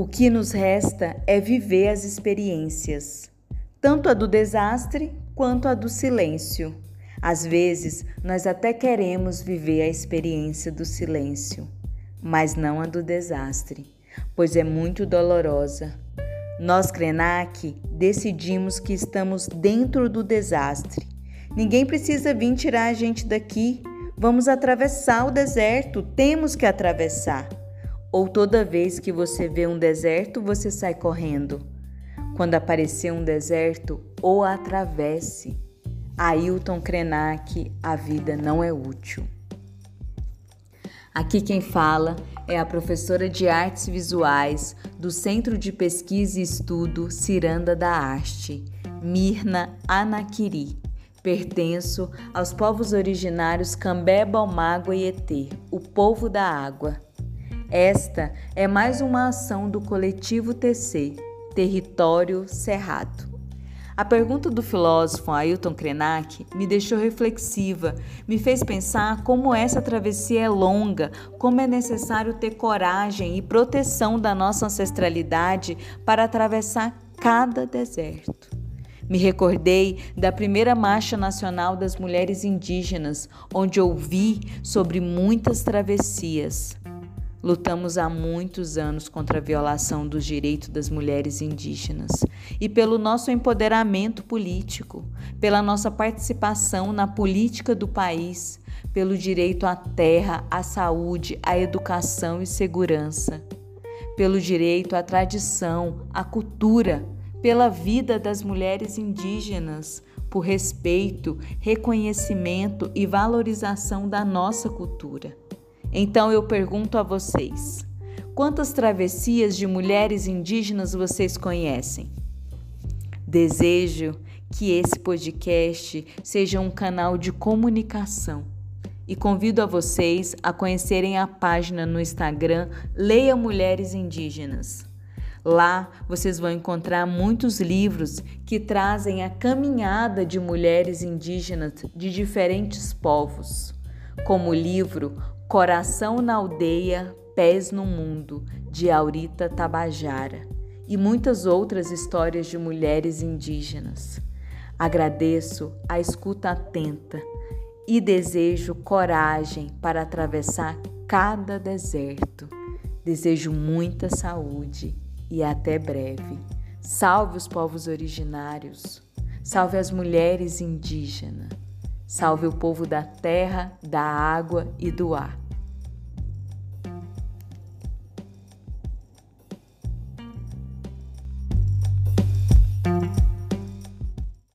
O que nos resta é viver as experiências, tanto a do desastre quanto a do silêncio. Às vezes, nós até queremos viver a experiência do silêncio, mas não a do desastre, pois é muito dolorosa. Nós, Krenak, decidimos que estamos dentro do desastre. Ninguém precisa vir tirar a gente daqui. Vamos atravessar o deserto, temos que atravessar. Ou toda vez que você vê um deserto, você sai correndo. Quando aparecer um deserto, ou atravesse. Ailton Krenak, a vida não é útil. Aqui quem fala é a professora de Artes Visuais do Centro de Pesquisa e Estudo Ciranda da Arte, Mirna Anakiri. Pertenço aos povos originários Cambé, Balmágua e Etê, o povo da água. Esta é mais uma ação do coletivo TC, Território Cerrado. A pergunta do filósofo Ailton Krenak me deixou reflexiva, me fez pensar como essa travessia é longa, como é necessário ter coragem e proteção da nossa ancestralidade para atravessar cada deserto. Me recordei da primeira Marcha Nacional das Mulheres Indígenas, onde ouvi sobre muitas travessias. Lutamos há muitos anos contra a violação dos direitos das mulheres indígenas e pelo nosso empoderamento político, pela nossa participação na política do país, pelo direito à terra, à saúde, à educação e segurança, pelo direito à tradição, à cultura, pela vida das mulheres indígenas, por respeito, reconhecimento e valorização da nossa cultura. Então eu pergunto a vocês: quantas travessias de mulheres indígenas vocês conhecem? Desejo que esse podcast seja um canal de comunicação e convido a vocês a conhecerem a página no Instagram Leia Mulheres Indígenas. Lá vocês vão encontrar muitos livros que trazem a caminhada de mulheres indígenas de diferentes povos, como o livro Coração na Aldeia, Pés no Mundo, de Aurita Tabajara, e muitas outras histórias de mulheres indígenas. Agradeço a escuta atenta e desejo coragem para atravessar cada deserto. Desejo muita saúde e até breve. Salve os povos originários, salve as mulheres indígenas. Salve o povo da terra, da água e do ar.